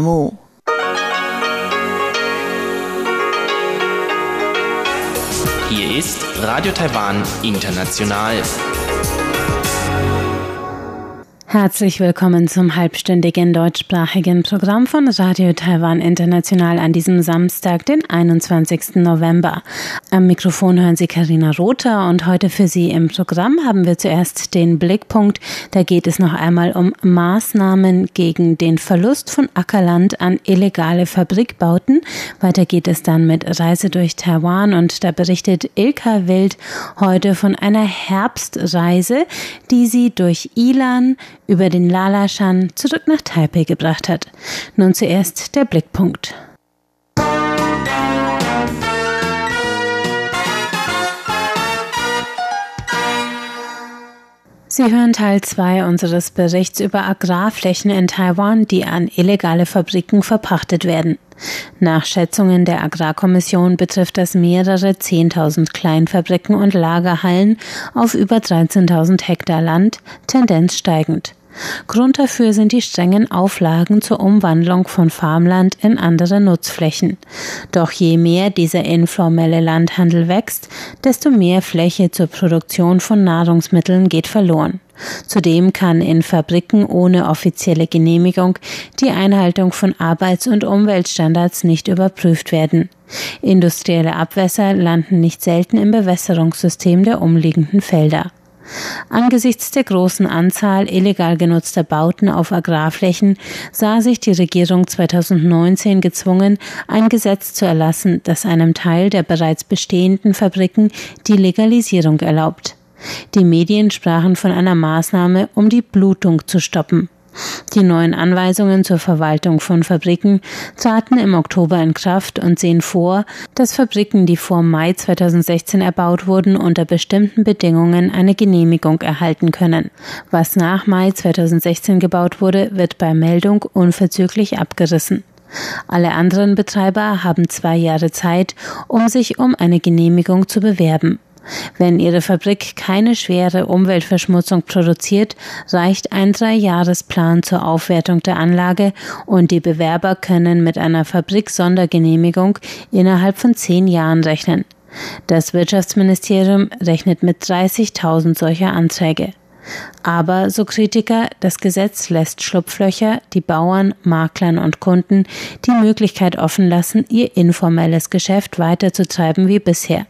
目。Hier ist Radio Taiwan International. Herzlich willkommen zum halbstündigen deutschsprachigen Programm von Radio Taiwan International an diesem Samstag, den 21. November. Am Mikrofon hören Sie Karina Rother und heute für Sie im Programm haben wir zuerst den Blickpunkt. Da geht es noch einmal um Maßnahmen gegen den Verlust von Ackerland an illegale Fabrikbauten. Weiter geht es dann mit Reise durch Taiwan und da berichtet Ilka Wild heute von einer Herbstreise, die sie durch Ilan über den Lalashan zurück nach Taipei gebracht hat. Nun zuerst der Blickpunkt. Sie hören Teil 2 unseres Berichts über Agrarflächen in Taiwan, die an illegale Fabriken verpachtet werden. Nach Schätzungen der Agrarkommission betrifft das mehrere 10.000 Kleinfabriken und Lagerhallen auf über 13.000 Hektar Land, Tendenz steigend. Grund dafür sind die strengen Auflagen zur Umwandlung von Farmland in andere Nutzflächen. Doch je mehr dieser informelle Landhandel wächst, desto mehr Fläche zur Produktion von Nahrungsmitteln geht verloren. Zudem kann in Fabriken ohne offizielle Genehmigung die Einhaltung von Arbeits- und Umweltstandards nicht überprüft werden. Industrielle Abwässer landen nicht selten im Bewässerungssystem der umliegenden Felder. Angesichts der großen Anzahl illegal genutzter Bauten auf Agrarflächen sah sich die Regierung 2019 gezwungen, ein Gesetz zu erlassen, das einem Teil der bereits bestehenden Fabriken die Legalisierung erlaubt. Die Medien sprachen von einer Maßnahme, um die Blutung zu stoppen. Die neuen Anweisungen zur Verwaltung von Fabriken traten im Oktober in Kraft und sehen vor, dass Fabriken, die vor Mai 2016 erbaut wurden, unter bestimmten Bedingungen eine Genehmigung erhalten können. Was nach Mai 2016 gebaut wurde, wird bei Meldung unverzüglich abgerissen. Alle anderen Betreiber haben zwei Jahre Zeit, um sich um eine Genehmigung zu bewerben. Wenn Ihre Fabrik keine schwere Umweltverschmutzung produziert, reicht ein Dreijahresplan zur Aufwertung der Anlage und die Bewerber können mit einer Fabrik-Sondergenehmigung innerhalb von zehn Jahren rechnen. Das Wirtschaftsministerium rechnet mit 30.000 solcher Anträge. Aber, so Kritiker, das Gesetz lässt Schlupflöcher, die Bauern, Maklern und Kunden die Möglichkeit offen lassen, ihr informelles Geschäft weiterzutreiben wie bisher.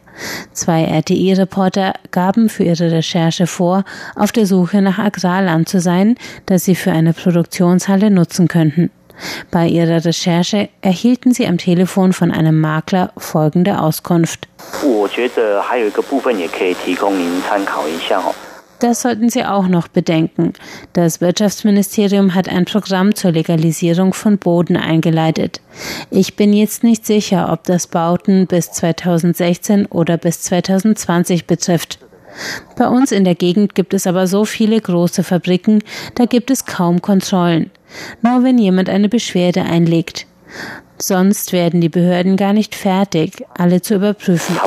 Zwei RTI-Reporter gaben für ihre Recherche vor, auf der Suche nach Agrarland zu sein, das sie für eine Produktionshalle nutzen könnten. Bei ihrer Recherche erhielten sie am Telefon von einem Makler folgende Auskunft. Das sollten Sie auch noch bedenken. Das Wirtschaftsministerium hat ein Programm zur Legalisierung von Boden eingeleitet. Ich bin jetzt nicht sicher, ob das Bauten bis 2016 oder bis 2020 betrifft. Bei uns in der Gegend gibt es aber so viele große Fabriken, da gibt es kaum Kontrollen. Nur wenn jemand eine Beschwerde einlegt. Sonst werden die Behörden gar nicht fertig, alle zu überprüfen.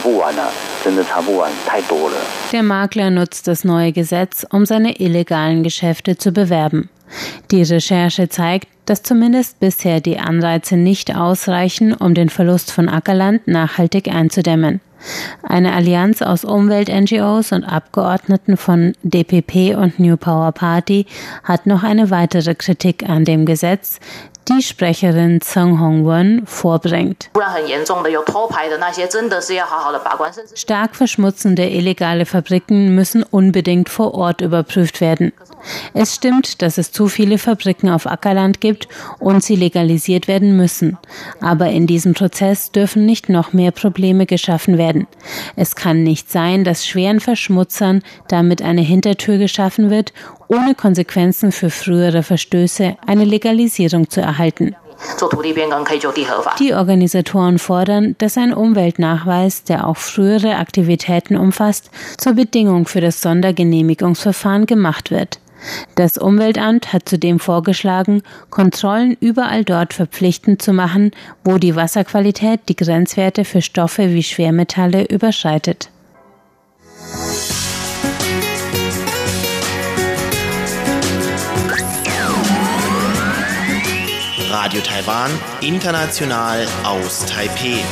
Der Makler nutzt das neue Gesetz, um seine illegalen Geschäfte zu bewerben. Die Recherche zeigt, dass zumindest bisher die Anreize nicht ausreichen, um den Verlust von Ackerland nachhaltig einzudämmen. Eine Allianz aus Umwelt-NGOs und Abgeordneten von DPP und New Power Party hat noch eine weitere Kritik an dem Gesetz, die Sprecherin Zheng Hongwen vorbringt. Stark verschmutzende illegale Fabriken müssen unbedingt vor Ort überprüft werden. Es stimmt, dass es zu viele Fabriken auf Ackerland gibt und sie legalisiert werden müssen. Aber in diesem Prozess dürfen nicht noch mehr Probleme geschaffen werden. Es kann nicht sein, dass schweren Verschmutzern damit eine Hintertür geschaffen wird ohne Konsequenzen für frühere Verstöße eine Legalisierung zu erhalten. Die Organisatoren fordern, dass ein Umweltnachweis, der auch frühere Aktivitäten umfasst, zur Bedingung für das Sondergenehmigungsverfahren gemacht wird. Das Umweltamt hat zudem vorgeschlagen, Kontrollen überall dort verpflichtend zu machen, wo die Wasserqualität die Grenzwerte für Stoffe wie Schwermetalle überschreitet. Radio Taiwan, international aus Taipeh.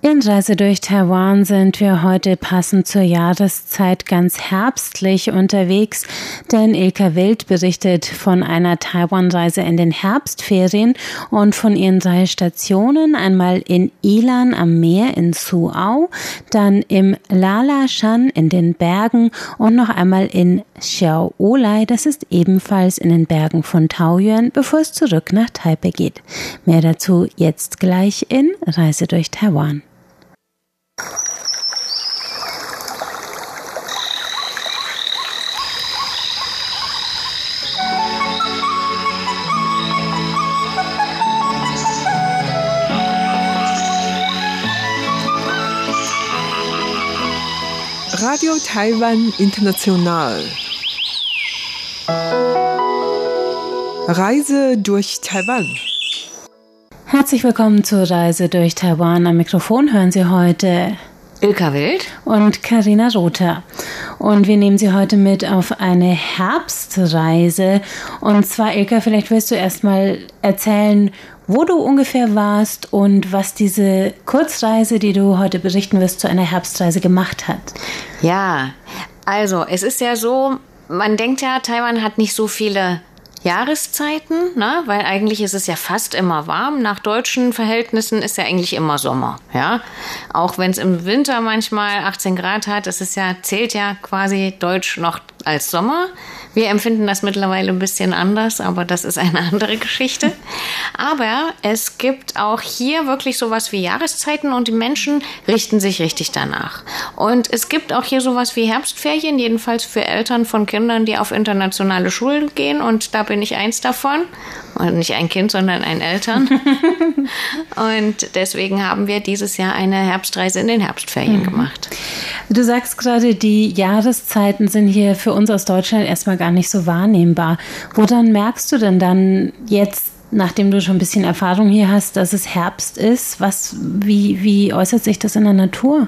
In Reise durch Taiwan sind wir heute passend zur Jahreszeit ganz herbstlich unterwegs, denn Ilka Wild berichtet von einer Taiwan-Reise in den Herbstferien und von ihren drei Stationen, einmal in Ilan am Meer in Suau, dann im Lalashan in den Bergen und noch einmal in Xiao Olai, das ist ebenfalls in den Bergen von Taoyuan, bevor es zurück nach Taipei geht. Mehr dazu jetzt gleich in Reise durch Taiwan. Radio Taiwan International. Reise durch Taiwan. Herzlich willkommen zur Reise durch Taiwan. Am Mikrofon hören Sie heute Ilka Wild und Karina Rother. Und wir nehmen Sie heute mit auf eine Herbstreise. Und zwar, Ilka, vielleicht willst du erstmal erzählen, wo du ungefähr warst und was diese Kurzreise, die du heute berichten wirst, zu einer Herbstreise gemacht hat. Ja, also es ist ja so, man denkt ja, Taiwan hat nicht so viele Jahreszeiten, ne? weil eigentlich ist es ja fast immer warm. Nach deutschen Verhältnissen ist ja eigentlich immer Sommer. Ja? Auch wenn es im Winter manchmal 18 Grad hat, ist ja, zählt ja quasi Deutsch noch als Sommer. Wir empfinden das mittlerweile ein bisschen anders, aber das ist eine andere Geschichte. Aber es gibt auch hier wirklich sowas wie Jahreszeiten und die Menschen richten sich richtig danach. Und es gibt auch hier sowas wie Herbstferien, jedenfalls für Eltern von Kindern, die auf internationale Schulen gehen. Und da bin ich eins davon. Und nicht ein Kind, sondern ein Eltern. und deswegen haben wir dieses Jahr eine Herbstreise in den Herbstferien mhm. gemacht. Du sagst gerade, die Jahreszeiten sind hier für uns aus Deutschland erstmal gar nicht so wahrnehmbar. Woran merkst du denn dann jetzt, nachdem du schon ein bisschen Erfahrung hier hast, dass es Herbst ist? Was, wie, wie äußert sich das in der Natur?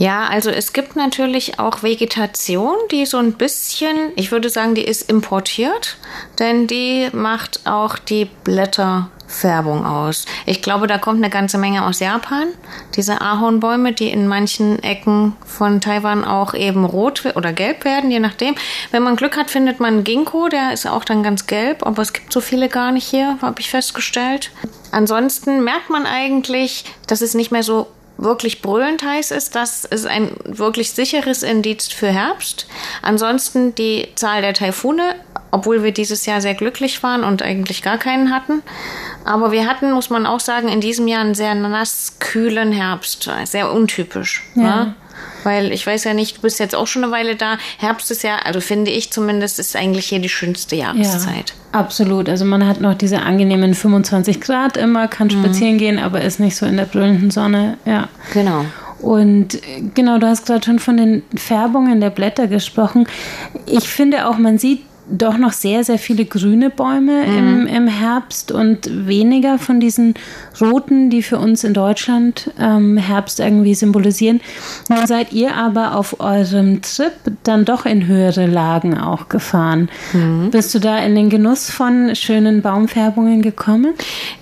Ja, also es gibt natürlich auch Vegetation, die so ein bisschen, ich würde sagen, die ist importiert, denn die macht auch die Blätterfärbung aus. Ich glaube, da kommt eine ganze Menge aus Japan. Diese Ahornbäume, die in manchen Ecken von Taiwan auch eben rot oder gelb werden, je nachdem. Wenn man Glück hat, findet man Ginkgo, der ist auch dann ganz gelb, aber es gibt so viele gar nicht hier, habe ich festgestellt. Ansonsten merkt man eigentlich, dass es nicht mehr so wirklich brüllend heiß ist, das ist ein wirklich sicheres Indiz für Herbst. Ansonsten die Zahl der Taifune, obwohl wir dieses Jahr sehr glücklich waren und eigentlich gar keinen hatten. Aber wir hatten, muss man auch sagen, in diesem Jahr einen sehr nass, kühlen Herbst. Sehr untypisch. Ja. Ne? Weil ich weiß ja nicht, du bist jetzt auch schon eine Weile da. Herbst ist ja, also finde ich zumindest, ist eigentlich hier die schönste Jahreszeit. Ja, absolut. Also man hat noch diese angenehmen 25 Grad immer, kann mhm. spazieren gehen, aber ist nicht so in der brüllenden Sonne. Ja. Genau. Und genau, du hast gerade schon von den Färbungen der Blätter gesprochen. Ich finde auch, man sieht doch noch sehr, sehr viele grüne Bäume mhm. im, im Herbst und weniger von diesen roten, die für uns in Deutschland ähm, Herbst irgendwie symbolisieren. Nun seid ihr aber auf eurem Trip dann doch in höhere Lagen auch gefahren. Mhm. Bist du da in den Genuss von schönen Baumfärbungen gekommen?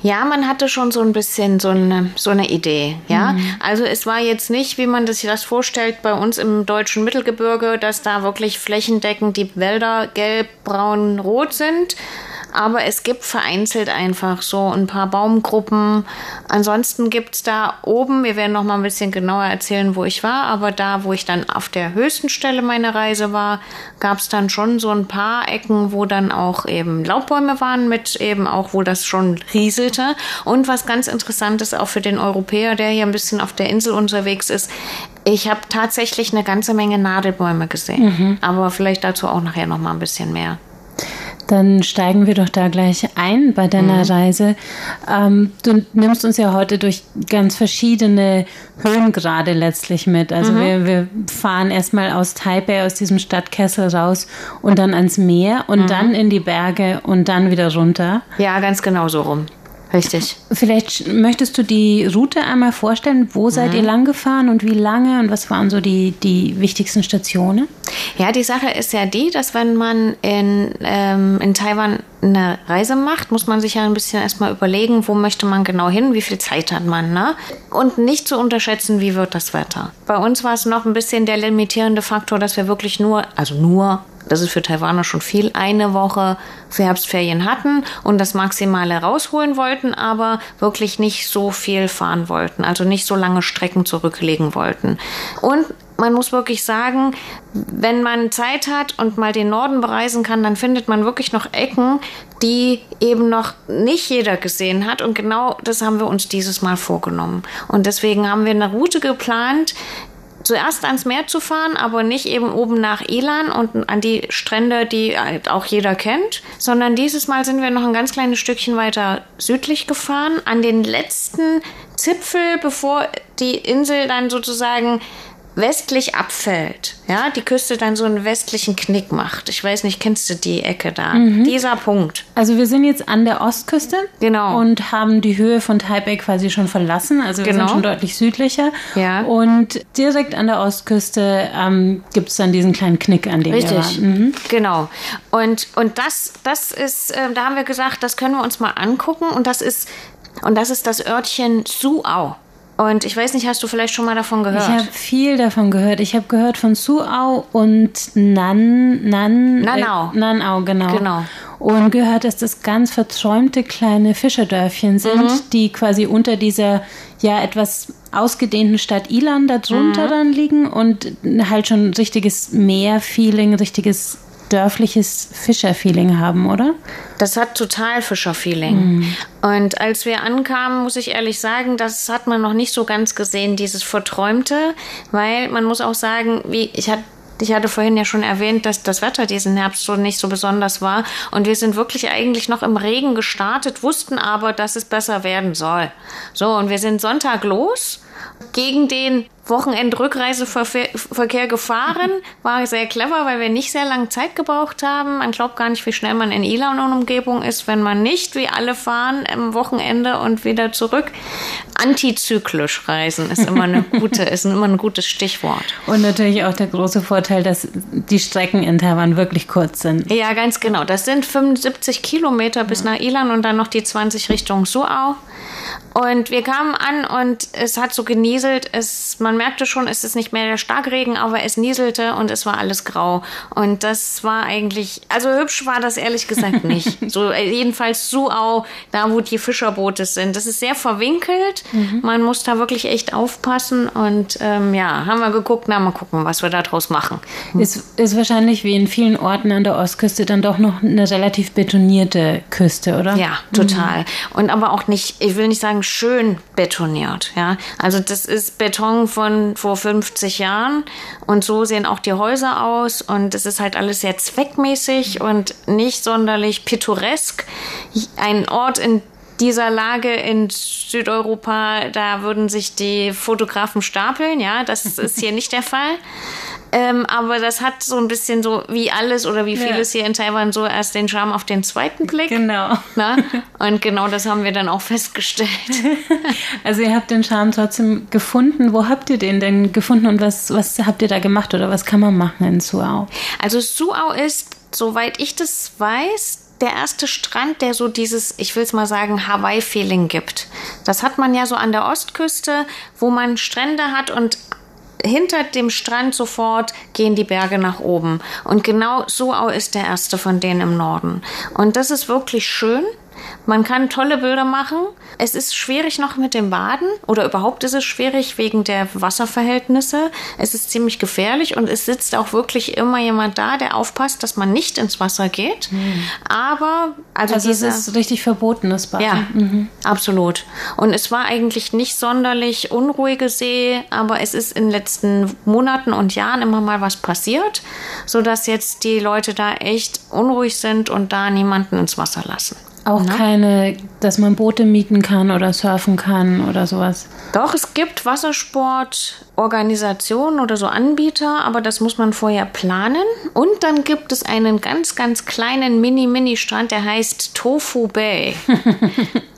Ja, man hatte schon so ein bisschen so eine, so eine Idee. Ja, mhm. also es war jetzt nicht, wie man sich das vorstellt, bei uns im deutschen Mittelgebirge, dass da wirklich flächendeckend die Wälder gelb braun, rot sind. Aber es gibt vereinzelt einfach so ein paar Baumgruppen. Ansonsten gibt es da oben, wir werden noch mal ein bisschen genauer erzählen, wo ich war, aber da, wo ich dann auf der höchsten Stelle meiner Reise war, gab es dann schon so ein paar Ecken, wo dann auch eben Laubbäume waren, mit eben auch, wo das schon rieselte. Und was ganz interessant ist, auch für den Europäer, der hier ein bisschen auf der Insel unterwegs ist, ich habe tatsächlich eine ganze Menge Nadelbäume gesehen. Mhm. Aber vielleicht dazu auch nachher noch mal ein bisschen mehr. Dann steigen wir doch da gleich ein bei deiner mhm. Reise. Ähm, du nimmst uns ja heute durch ganz verschiedene Höhengrade letztlich mit. Also mhm. wir, wir fahren erstmal aus Taipei, aus diesem Stadtkessel raus und dann ans Meer und mhm. dann in die Berge und dann wieder runter. Ja, ganz genau so rum. Richtig. Vielleicht möchtest du die Route einmal vorstellen. Wo seid mhm. ihr lang gefahren und wie lange und was waren so die, die wichtigsten Stationen? Ja, die Sache ist ja die, dass wenn man in, ähm, in Taiwan eine Reise macht, muss man sich ja ein bisschen erstmal überlegen, wo möchte man genau hin, wie viel Zeit hat man, ne? Und nicht zu unterschätzen, wie wird das Wetter. Bei uns war es noch ein bisschen der limitierende Faktor, dass wir wirklich nur, also nur das ist für Taiwaner schon viel, eine Woche für Herbstferien hatten und das Maximale rausholen wollten, aber wirklich nicht so viel fahren wollten, also nicht so lange Strecken zurücklegen wollten. Und man muss wirklich sagen, wenn man Zeit hat und mal den Norden bereisen kann, dann findet man wirklich noch Ecken, die eben noch nicht jeder gesehen hat. Und genau das haben wir uns dieses Mal vorgenommen. Und deswegen haben wir eine Route geplant, zuerst ans Meer zu fahren, aber nicht eben oben nach Elan und an die Strände, die halt auch jeder kennt, sondern dieses Mal sind wir noch ein ganz kleines Stückchen weiter südlich gefahren, an den letzten Zipfel, bevor die Insel dann sozusagen westlich abfällt, ja, die Küste dann so einen westlichen Knick macht. Ich weiß nicht, kennst du die Ecke da? Mhm. Dieser Punkt. Also wir sind jetzt an der Ostküste. Genau. Und haben die Höhe von Taipei quasi schon verlassen. Also wir genau. sind schon deutlich südlicher. Ja. Und direkt an der Ostküste ähm, gibt es dann diesen kleinen Knick, an dem Richtig. wir waren. Mhm. Genau. Und, und das, das ist, äh, da haben wir gesagt, das können wir uns mal angucken. Und das ist, und das ist das Örtchen Suau. Und ich weiß nicht, hast du vielleicht schon mal davon gehört? Ich habe viel davon gehört. Ich habe gehört von Suau und Nan, Nan, Nanau. Äh, Nanau, genau. Genau. Und gehört, dass das ganz verträumte kleine Fischerdörfchen sind, mhm. die quasi unter dieser ja etwas ausgedehnten Stadt Ilan darunter mhm. dann liegen und halt schon richtiges Meerfeeling, richtiges dörfliches Fischerfeeling haben, oder? Das hat total Fischerfeeling. Mhm. Und als wir ankamen, muss ich ehrlich sagen, das hat man noch nicht so ganz gesehen, dieses Verträumte, weil man muss auch sagen, wie ich hatte ich hatte vorhin ja schon erwähnt, dass das Wetter diesen Herbst so nicht so besonders war. Und wir sind wirklich eigentlich noch im Regen gestartet, wussten aber, dass es besser werden soll. So, und wir sind Sonntag los gegen den Wochenendrückreiseverkehr gefahren. War sehr clever, weil wir nicht sehr lange Zeit gebraucht haben. Man glaubt gar nicht, wie schnell man in Ilan und Umgebung ist, wenn man nicht wie alle fahren am Wochenende und wieder zurück. Antizyklisch reisen ist immer eine gute, ist immer ein gutes Stichwort. Und natürlich auch der große Vorteil, dass die Strecken in Taiwan wirklich kurz sind. Ja, ganz genau. Das sind 75 Kilometer bis nach Ilan und dann noch die 20 Richtung Suau. Und wir kamen an und es hat so genieselt. Es, man merkte schon, es ist nicht mehr der Starkregen, aber es nieselte und es war alles grau. Und das war eigentlich, also hübsch war das ehrlich gesagt nicht. so äh, jedenfalls Suau, da wo die Fischerboote sind. Das ist sehr verwinkelt. Mhm. Man muss da wirklich echt aufpassen. Und ähm, ja, haben wir geguckt, na mal gucken, was wir da draus machen. Ist, ist wahrscheinlich wie in vielen Orten an der Ostküste dann doch noch eine relativ betonierte Küste, oder? Ja, total. Mhm. Und aber auch nicht, ich will nicht sagen schön betoniert. Ja? Also das ist Beton von vor 50 Jahren und so sehen auch die Häuser aus und es ist halt alles sehr zweckmäßig und nicht sonderlich pittoresk. Ein Ort in dieser Lage in Südeuropa, da würden sich die Fotografen stapeln, ja, das ist hier nicht der Fall. Ähm, aber das hat so ein bisschen so wie alles oder wie vieles ja. hier in Taiwan so erst den Charme auf den zweiten Blick. Genau. Na? Und genau das haben wir dann auch festgestellt. Also ihr habt den Charme trotzdem gefunden. Wo habt ihr den denn gefunden und was, was habt ihr da gemacht oder was kann man machen in Suau? Also Suau ist, soweit ich das weiß, der erste Strand, der so dieses, ich will es mal sagen, Hawaii-Feeling gibt. Das hat man ja so an der Ostküste, wo man Strände hat und hinter dem Strand sofort gehen die Berge nach oben. Und genau so ist der erste von denen im Norden. Und das ist wirklich schön. Man kann tolle Bilder machen. Es ist schwierig noch mit dem Baden oder überhaupt ist es schwierig wegen der Wasserverhältnisse. Es ist ziemlich gefährlich und es sitzt auch wirklich immer jemand da, der aufpasst, dass man nicht ins Wasser geht. Mhm. Aber also, also diese, es ist richtig verbotenes Baden. Ja, mhm. absolut. Und es war eigentlich nicht sonderlich unruhige See, aber es ist in den letzten Monaten und Jahren immer mal was passiert, sodass jetzt die Leute da echt unruhig sind und da niemanden ins Wasser lassen. Auch Na? keine, dass man Boote mieten kann oder surfen kann oder sowas. Doch, es gibt Wassersportorganisationen oder so Anbieter, aber das muss man vorher planen. Und dann gibt es einen ganz, ganz kleinen Mini-Mini-Strand, der heißt Tofu Bay.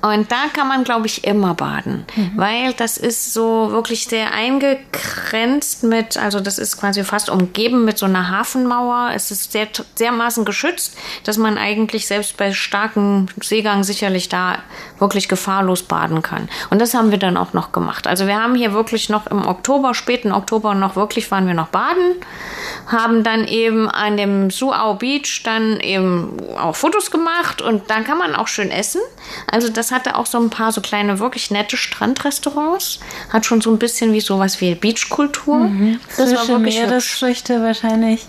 Und da kann man, glaube ich, immer baden, mhm. weil das ist so wirklich sehr eingegrenzt mit, also das ist quasi fast umgeben mit so einer Hafenmauer. Es ist sehr, dermaßen geschützt, dass man eigentlich selbst bei starkem Seegang sicherlich da wirklich gefahrlos baden kann. Und das haben wir dann auch noch gemacht. Also wir haben hier wirklich noch im Oktober, späten Oktober noch wirklich waren wir noch baden, haben dann eben an dem Suau Beach dann eben auch Fotos gemacht und dann kann man auch schön essen. Also das hatte auch so ein paar so kleine, wirklich nette Strandrestaurants. Hat schon so ein bisschen wie sowas wie Beachkultur. Mhm. Das Frische war wirklich Meeresfrüchte wahrscheinlich.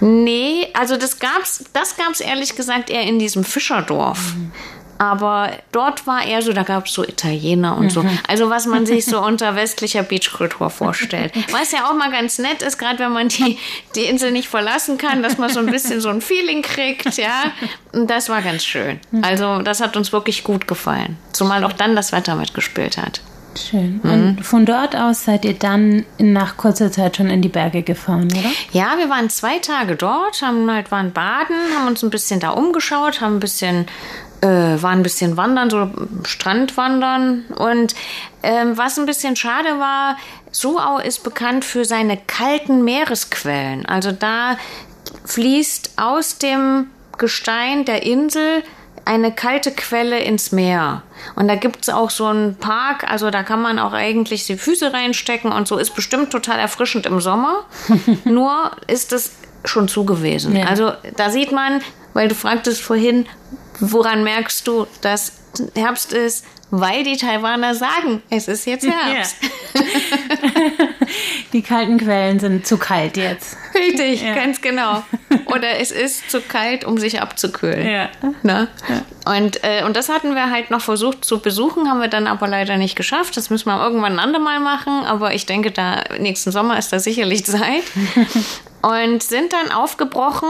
Nee, also das gab's, das gab's ehrlich gesagt eher in diesem Fischerdorf. Mhm. Aber dort war eher so, da gab es so Italiener und mhm. so. Also was man sich so unter westlicher Beachkultur vorstellt. Was ja auch mal ganz nett ist, gerade wenn man die, die Insel nicht verlassen kann, dass man so ein bisschen so ein Feeling kriegt, ja. Und das war ganz schön. Mhm. Also das hat uns wirklich gut gefallen. Zumal auch dann das Wetter mitgespielt hat. Schön. Mhm. Und von dort aus seid ihr dann nach kurzer Zeit schon in die Berge gefahren, oder? Ja, wir waren zwei Tage dort, haben halt waren baden, haben uns ein bisschen da umgeschaut, haben ein bisschen äh, war ein bisschen wandern, so Strandwandern. Und ähm, was ein bisschen schade war, Suau ist bekannt für seine kalten Meeresquellen. Also da fließt aus dem Gestein der Insel eine kalte Quelle ins Meer. Und da gibt es auch so einen Park, also da kann man auch eigentlich die Füße reinstecken und so ist bestimmt total erfrischend im Sommer. Nur ist es schon zu gewesen. Ja. Also da sieht man, weil du fragtest vorhin, Woran merkst du, dass Herbst ist? Weil die Taiwaner sagen, es ist jetzt Herbst. Ja. die kalten Quellen sind zu kalt jetzt. Richtig, ja. ganz genau. Oder es ist zu kalt, um sich abzukühlen. Ja. Ne? Ja. Und, äh, und das hatten wir halt noch versucht zu besuchen, haben wir dann aber leider nicht geschafft. Das müssen wir irgendwann ein andermal machen, aber ich denke, da nächsten Sommer ist da sicherlich Zeit. und sind dann aufgebrochen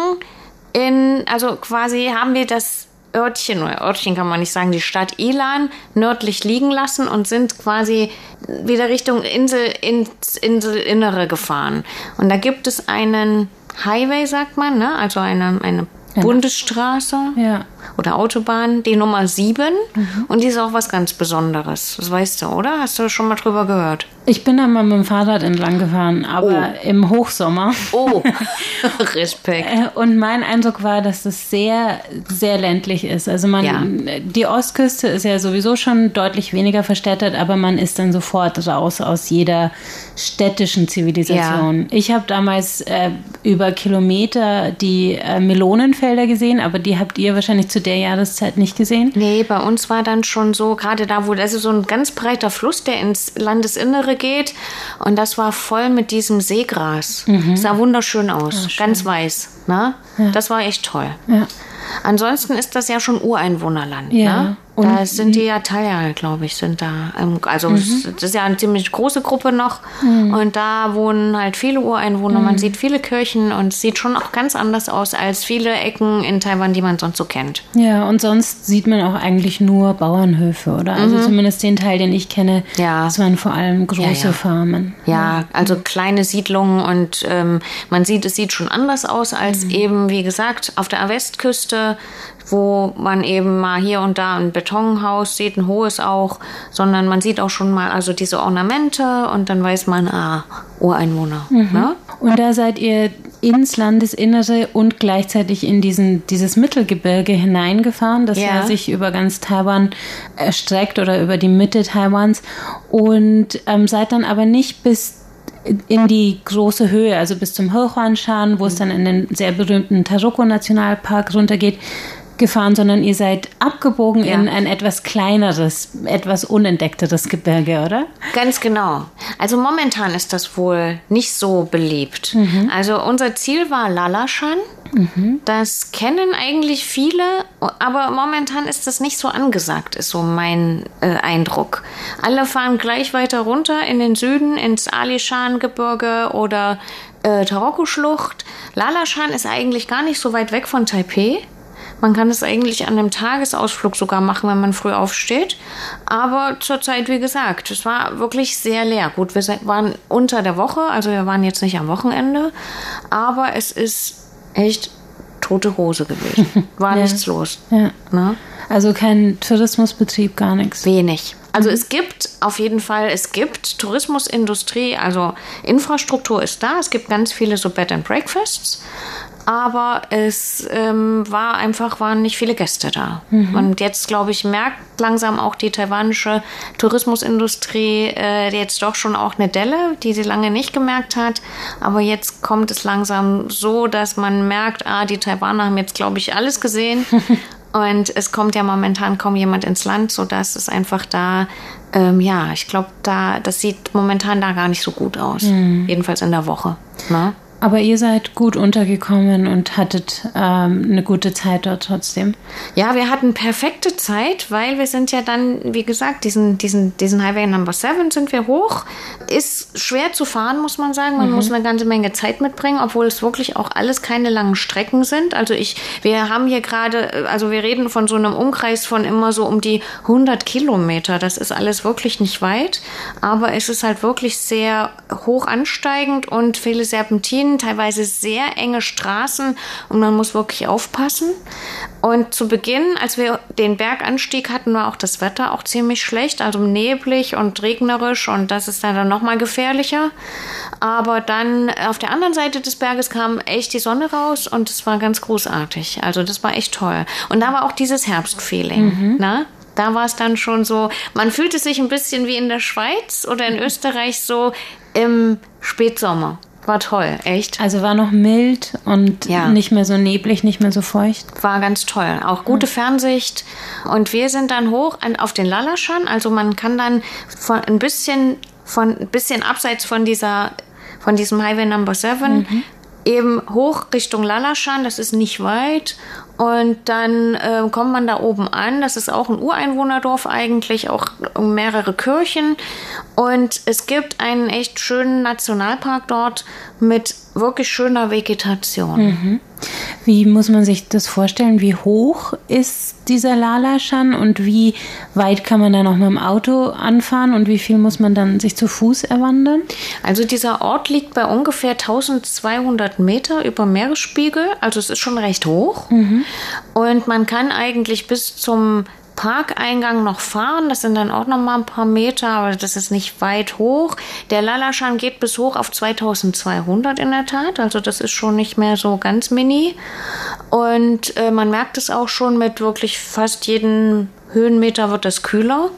in, also quasi haben wir das Örtchen, oder Örtchen kann man nicht sagen, die Stadt Ilan nördlich liegen lassen und sind quasi wieder Richtung Insel, ins Inselinnere gefahren. Und da gibt es einen Highway, sagt man, ne? also eine, eine Bundesstraße ja. oder Autobahn, die Nummer 7. Mhm. Und die ist auch was ganz Besonderes. Das weißt du, oder? Hast du schon mal drüber gehört? Ich bin da mal mit dem Fahrrad entlang gefahren, aber oh. im Hochsommer. Oh, Respekt. Äh, und mein Eindruck war, dass das sehr, sehr ländlich ist. Also man, ja. die Ostküste ist ja sowieso schon deutlich weniger verstädtert, aber man ist dann sofort raus aus jeder städtischen Zivilisation. Ja. Ich habe damals äh, über Kilometer die äh, Melonenfelder gesehen, aber die habt ihr wahrscheinlich zu der Jahreszeit nicht gesehen? Nee, bei uns war dann schon so, gerade da, wo das ist so ein ganz breiter Fluss, der ins Landesinnere geht. Und das war voll mit diesem Seegras. Mhm. Sah wunderschön aus. Ja, ganz weiß. Ne? Ja. Das war echt toll. Ja. Ansonsten ist das ja schon Ureinwohnerland. Ja. Ne? Und da sind die ja halt, glaube ich, sind da. Also mhm. das ist ja eine ziemlich große Gruppe noch. Mhm. Und da wohnen halt viele Ureinwohner. Mhm. Man sieht viele Kirchen und es sieht schon auch ganz anders aus als viele Ecken in Taiwan, die man sonst so kennt. Ja, und sonst sieht man auch eigentlich nur Bauernhöfe, oder? Also mhm. zumindest den Teil, den ich kenne, ja. das waren vor allem große ja, ja. Farmen. Ja, also kleine Siedlungen und ähm, man sieht, es sieht schon anders aus als mhm. eben, wie gesagt, auf der Westküste wo man eben mal hier und da ein Betonhaus sieht, ein hohes auch, sondern man sieht auch schon mal also diese Ornamente und dann weiß man, ah, Ureinwohner. Mhm. Ne? Und da seid ihr ins Landesinnere und gleichzeitig in diesen, dieses Mittelgebirge hineingefahren, das ja. ja sich über ganz Taiwan erstreckt oder über die Mitte Taiwans und ähm, seid dann aber nicht bis in die große Höhe, also bis zum Hochuanshan, wo es dann in den sehr berühmten Taroko Nationalpark runtergeht, gefahren, sondern ihr seid abgebogen ja. in ein etwas kleineres, etwas unentdeckteres Gebirge, oder? Ganz genau. Also momentan ist das wohl nicht so beliebt. Mhm. Also unser Ziel war Lalashan. Mhm. Das kennen eigentlich viele, aber momentan ist das nicht so angesagt, ist so mein äh, Eindruck. Alle fahren gleich weiter runter in den Süden, ins Alishan-Gebirge oder äh, Taroko-Schlucht. Lalashan ist eigentlich gar nicht so weit weg von Taipei. Man kann es eigentlich an einem Tagesausflug sogar machen, wenn man früh aufsteht. Aber zurzeit, wie gesagt, es war wirklich sehr leer. Gut, wir waren unter der Woche, also wir waren jetzt nicht am Wochenende. Aber es ist echt tote Hose gewesen. War ja. nichts los. Ja. Ne? Also kein Tourismusbetrieb, gar nichts. Wenig. Also mhm. es gibt auf jeden Fall, es gibt Tourismusindustrie, also Infrastruktur ist da. Es gibt ganz viele so Bed and Breakfasts aber es ähm, war einfach, waren nicht viele Gäste da. Mhm. Und jetzt, glaube ich, merkt langsam auch die taiwanische Tourismusindustrie äh, jetzt doch schon auch eine Delle, die sie lange nicht gemerkt hat. Aber jetzt kommt es langsam so, dass man merkt, ah, die Taiwaner haben jetzt, glaube ich, alles gesehen. Und es kommt ja momentan kaum jemand ins Land, sodass es einfach da, ähm, ja, ich glaube, da, das sieht momentan da gar nicht so gut aus. Mhm. Jedenfalls in der Woche. Ne? Aber ihr seid gut untergekommen und hattet ähm, eine gute Zeit dort trotzdem. Ja, wir hatten perfekte Zeit, weil wir sind ja dann, wie gesagt, diesen, diesen, diesen Highway Number 7 sind wir hoch. Ist schwer zu fahren, muss man sagen. Man mhm. muss eine ganze Menge Zeit mitbringen, obwohl es wirklich auch alles keine langen Strecken sind. Also ich, wir haben hier gerade, also wir reden von so einem Umkreis von immer so um die 100 Kilometer. Das ist alles wirklich nicht weit, aber es ist halt wirklich sehr hoch ansteigend und viele Serpentinen teilweise sehr enge Straßen und man muss wirklich aufpassen. Und zu Beginn, als wir den Berganstieg hatten, war auch das Wetter auch ziemlich schlecht, also neblig und regnerisch und das ist dann, dann nochmal gefährlicher. Aber dann auf der anderen Seite des Berges kam echt die Sonne raus und es war ganz großartig. Also das war echt toll. Und da war auch dieses Herbstfeeling. Mhm. Ne? Da war es dann schon so, man fühlte sich ein bisschen wie in der Schweiz oder in Österreich so im Spätsommer. War toll, echt. Also war noch mild und ja. nicht mehr so neblig, nicht mehr so feucht. War ganz toll. Auch gute mhm. Fernsicht. Und wir sind dann hoch an, auf den Lalaschan. Also man kann dann von ein bisschen von ein bisschen abseits von dieser von diesem Highway Number 7 mhm. Eben hoch Richtung Lalaschan. Das ist nicht weit. Und dann äh, kommt man da oben an. Das ist auch ein Ureinwohnerdorf eigentlich, auch mehrere Kirchen. Und es gibt einen echt schönen Nationalpark dort mit wirklich schöner Vegetation. Mhm. Wie muss man sich das vorstellen? Wie hoch ist dieser Lalashan und wie weit kann man da noch mit dem Auto anfahren und wie viel muss man dann sich zu Fuß erwandern? Also dieser Ort liegt bei ungefähr 1200 Meter über Meeresspiegel, also es ist schon recht hoch. Mhm. Und man kann eigentlich bis zum Parkeingang noch fahren. Das sind dann auch noch mal ein paar Meter, aber das ist nicht weit hoch. Der Lalaschan geht bis hoch auf 2200 in der Tat. Also das ist schon nicht mehr so ganz mini. Und äh, man merkt es auch schon mit wirklich fast jedem Höhenmeter wird es kühler.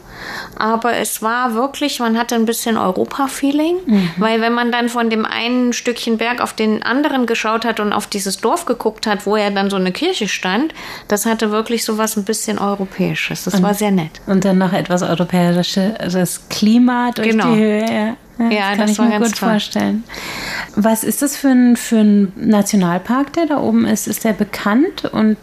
Aber es war wirklich, man hatte ein bisschen Europa-Feeling, mhm. weil wenn man dann von dem einen Stückchen Berg auf den anderen geschaut hat und auf dieses Dorf geguckt hat, wo ja dann so eine Kirche stand, das hatte wirklich so was ein bisschen Europäisches. Das und, war sehr nett. Und dann noch etwas europäisches Klima durch genau. die Höhe. Ja, ja, ja das kann das ich mir gut toll. vorstellen. Was ist das für ein, für ein Nationalpark, der da oben ist? Ist der bekannt und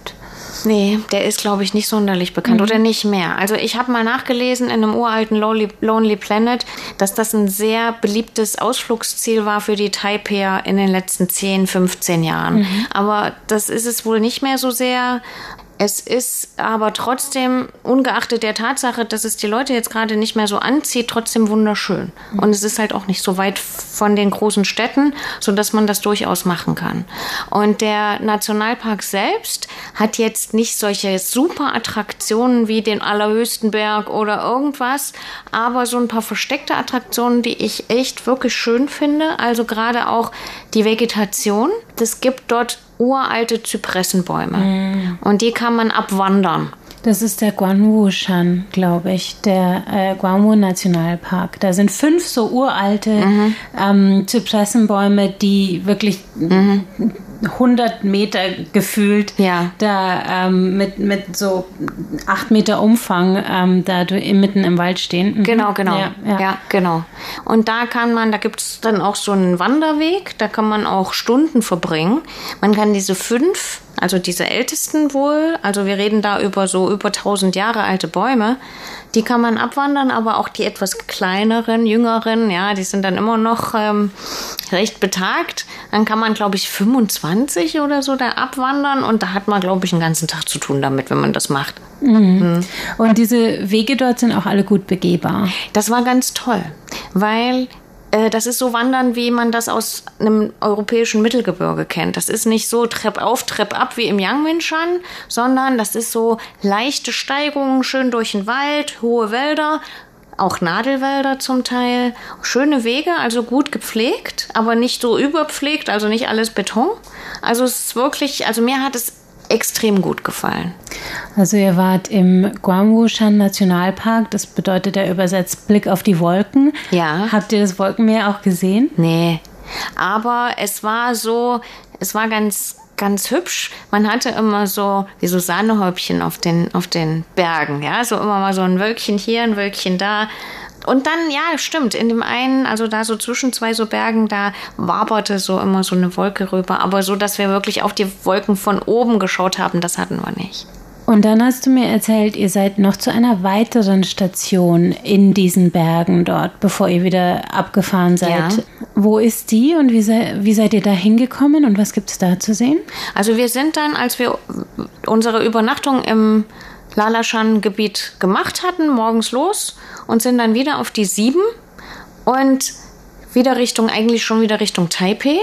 Nee, der ist, glaube ich, nicht sonderlich bekannt mhm. oder nicht mehr. Also ich habe mal nachgelesen in einem uralten Lonely, Lonely, Planet, dass das ein sehr beliebtes Ausflugsziel war für die Taipei in den letzten 10, 15 Jahren. Mhm. Aber das ist es wohl nicht mehr so sehr. Es ist aber trotzdem, ungeachtet der Tatsache, dass es die Leute jetzt gerade nicht mehr so anzieht, trotzdem wunderschön. Und es ist halt auch nicht so weit von den großen Städten, sodass man das durchaus machen kann. Und der Nationalpark selbst hat jetzt nicht solche super Attraktionen wie den allerhöchsten Berg oder irgendwas, aber so ein paar versteckte Attraktionen, die ich echt wirklich schön finde. Also gerade auch die Vegetation. Es gibt dort uralte Zypressenbäume. Mhm. Und die kann man abwandern. Das ist der Guanwu-Shan, glaube ich, der äh, Guanwu Nationalpark. Da sind fünf so uralte mhm. ähm, Zypressenbäume, die wirklich mhm. 100 Meter gefühlt ja. da ähm, mit, mit so 8 Meter Umfang ähm, da mitten im Wald stehen. Mhm. Genau, genau. Ja, ja. ja, genau. Und da kann man, da gibt es dann auch so einen Wanderweg, da kann man auch Stunden verbringen. Man kann diese fünf also diese ältesten wohl, also wir reden da über so über 1000 Jahre alte Bäume, die kann man abwandern, aber auch die etwas kleineren, jüngeren, ja, die sind dann immer noch ähm, recht betagt. Dann kann man, glaube ich, 25 oder so da abwandern und da hat man, glaube ich, einen ganzen Tag zu tun damit, wenn man das macht. Mhm. Mhm. Und diese Wege dort sind auch alle gut begehbar. Das war ganz toll, weil das ist so Wandern, wie man das aus einem europäischen Mittelgebirge kennt. Das ist nicht so Trepp auf, Trepp ab wie im Yangmingshan, sondern das ist so leichte Steigungen, schön durch den Wald, hohe Wälder, auch Nadelwälder zum Teil, schöne Wege, also gut gepflegt, aber nicht so überpflegt, also nicht alles Beton. Also es ist wirklich, also mir hat es extrem gut gefallen. Also ihr wart im Guangwushan Nationalpark, das bedeutet ja übersetzt Blick auf die Wolken. Ja. Habt ihr das Wolkenmeer auch gesehen? Nee. Aber es war so, es war ganz ganz hübsch. Man hatte immer so wie so Sahnehäubchen auf den auf den Bergen, ja, so immer mal so ein Wölkchen hier, ein Wölkchen da. Und dann, ja, stimmt, in dem einen, also da so zwischen zwei so Bergen, da waberte so immer so eine Wolke rüber. Aber so, dass wir wirklich auf die Wolken von oben geschaut haben, das hatten wir nicht. Und dann hast du mir erzählt, ihr seid noch zu einer weiteren Station in diesen Bergen dort, bevor ihr wieder abgefahren seid. Ja. Wo ist die und wie, se wie seid ihr da hingekommen und was gibt es da zu sehen? Also wir sind dann, als wir unsere Übernachtung im Lalashan-Gebiet gemacht hatten, morgens los und sind dann wieder auf die sieben und wieder Richtung, eigentlich schon wieder Richtung Taipei.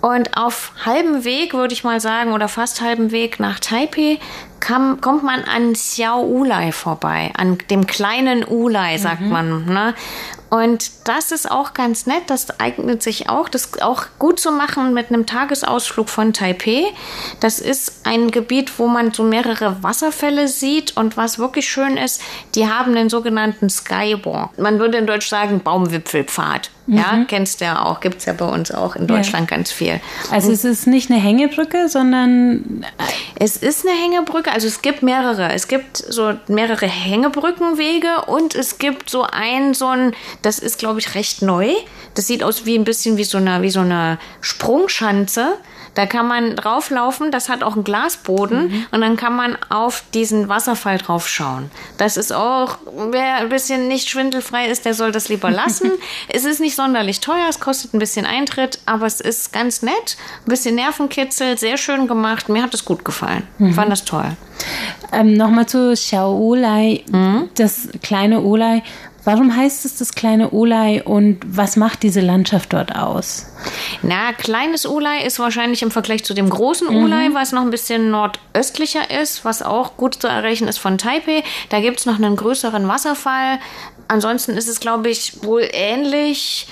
Und auf halbem Weg, würde ich mal sagen, oder fast halbem Weg nach Taipei, kam, kommt man an Xiao Ulai vorbei, an dem kleinen Ulai, sagt mhm. man. Ne? Und das ist auch ganz nett, das eignet sich auch, das auch gut zu machen mit einem Tagesausflug von Taipei. Das ist ein Gebiet, wo man so mehrere Wasserfälle sieht und was wirklich schön ist, die haben den sogenannten Skywalk. Man würde in Deutsch sagen Baumwipfelpfad. Mhm. Ja, kennst du ja auch, gibt es ja bei uns auch in Deutschland ja. ganz viel. Also es ist nicht eine Hängebrücke, sondern... Es ist eine Hängebrücke, also es gibt mehrere. Es gibt so mehrere Hängebrückenwege und es gibt so ein, so ein, das ist glaube ich recht neu. Das sieht aus wie ein bisschen wie so eine, wie so eine Sprungschanze. Da kann man drauflaufen, das hat auch einen Glasboden mhm. und dann kann man auf diesen Wasserfall draufschauen. Das ist auch, wer ein bisschen nicht schwindelfrei ist, der soll das lieber lassen. es ist nicht sonderlich teuer, es kostet ein bisschen Eintritt, aber es ist ganz nett, ein bisschen Nervenkitzel, sehr schön gemacht. Mir hat es gut gefallen. Mhm. Ich fand das toll. Ähm, Nochmal zu Xiao Olai, mhm. das kleine Olai. Warum heißt es das kleine Olai und was macht diese Landschaft dort aus? Na, kleines Olai ist wahrscheinlich im Vergleich zu dem großen mhm. Was noch ein bisschen nordöstlicher ist, was auch gut zu erreichen ist von Taipei. Da gibt es noch einen größeren Wasserfall. Ansonsten ist es, glaube ich, wohl ähnlich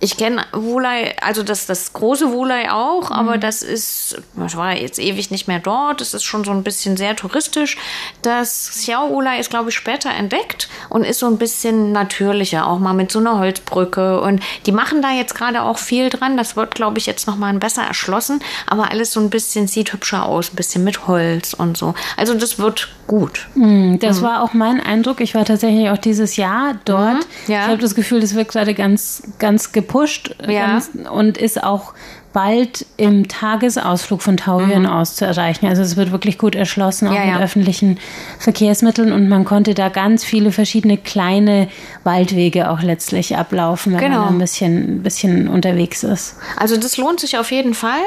ich kenne Wulai, also das, das große Wulai auch, mhm. aber das ist, ich war jetzt ewig nicht mehr dort, das ist schon so ein bisschen sehr touristisch. Das Xiao Wulai ist, glaube ich, später entdeckt und ist so ein bisschen natürlicher, auch mal mit so einer Holzbrücke. Und die machen da jetzt gerade auch viel dran. Das wird, glaube ich, jetzt nochmal besser erschlossen, aber alles so ein bisschen sieht hübscher aus, ein bisschen mit Holz und so. Also das wird gut. Mhm, das mhm. war auch mein Eindruck. Ich war tatsächlich auch dieses Jahr dort. Mhm, ja. Ich habe das Gefühl, das wird gerade ganz, ganz gepusht ja. und ist auch bald im Tagesausflug von Taoyuan mhm. aus zu erreichen. Also es wird wirklich gut erschlossen, auch ja, mit öffentlichen Verkehrsmitteln und man konnte da ganz viele verschiedene kleine Waldwege auch letztlich ablaufen, wenn genau. man ein bisschen, ein bisschen unterwegs ist. Also das lohnt sich auf jeden Fall.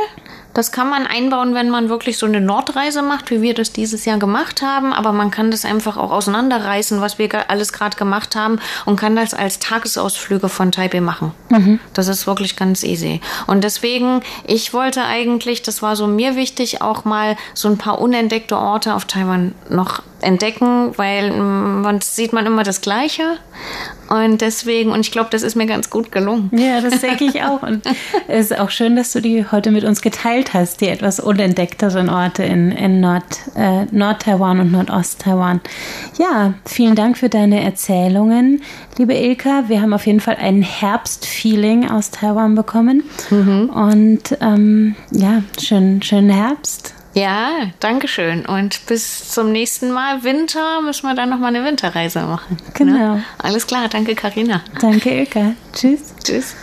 Das kann man einbauen, wenn man wirklich so eine Nordreise macht, wie wir das dieses Jahr gemacht haben. Aber man kann das einfach auch auseinanderreißen, was wir alles gerade gemacht haben und kann das als Tagesausflüge von Taipei machen. Mhm. Das ist wirklich ganz easy. Und deswegen, ich wollte eigentlich, das war so mir wichtig, auch mal so ein paar unentdeckte Orte auf Taiwan noch entdecken, weil man mm, sieht man immer das Gleiche. Und deswegen, und ich glaube, das ist mir ganz gut gelungen. Ja, das denke ich auch. Und es ist auch schön, dass du die heute mit uns geteilt hast, die etwas unentdeckteren Orte in, in Nord, äh, Nord-Taiwan und Nordost-Taiwan. Ja, vielen Dank für deine Erzählungen, liebe Ilka. Wir haben auf jeden Fall ein Herbstfeeling aus Taiwan bekommen. Mhm. Und ähm, ja, schönen, schönen Herbst. Ja, danke schön. Und bis zum nächsten Mal Winter müssen wir dann nochmal eine Winterreise machen. Genau. Ne? Alles klar, danke Karina. Danke Ilka. Tschüss. Tschüss.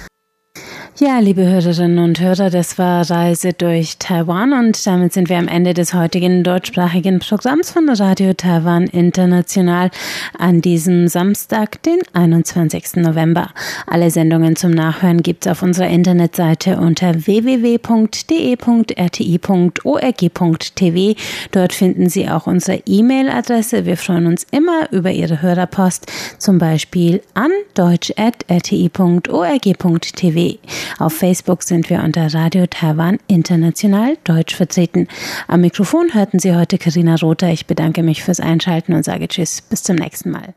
Ja, liebe Hörerinnen und Hörer, das war Reise durch Taiwan und damit sind wir am Ende des heutigen deutschsprachigen Programms von Radio Taiwan International an diesem Samstag, den 21. November. Alle Sendungen zum Nachhören gibt's auf unserer Internetseite unter www.de.rti.org.tv. Dort finden Sie auch unsere E-Mail-Adresse. Wir freuen uns immer über Ihre Hörerpost, zum Beispiel an deutsch.rti.org.tv. Auf Facebook sind wir unter Radio Taiwan International Deutsch vertreten. Am Mikrofon hörten Sie heute Karina Rother. Ich bedanke mich fürs Einschalten und sage Tschüss. Bis zum nächsten Mal.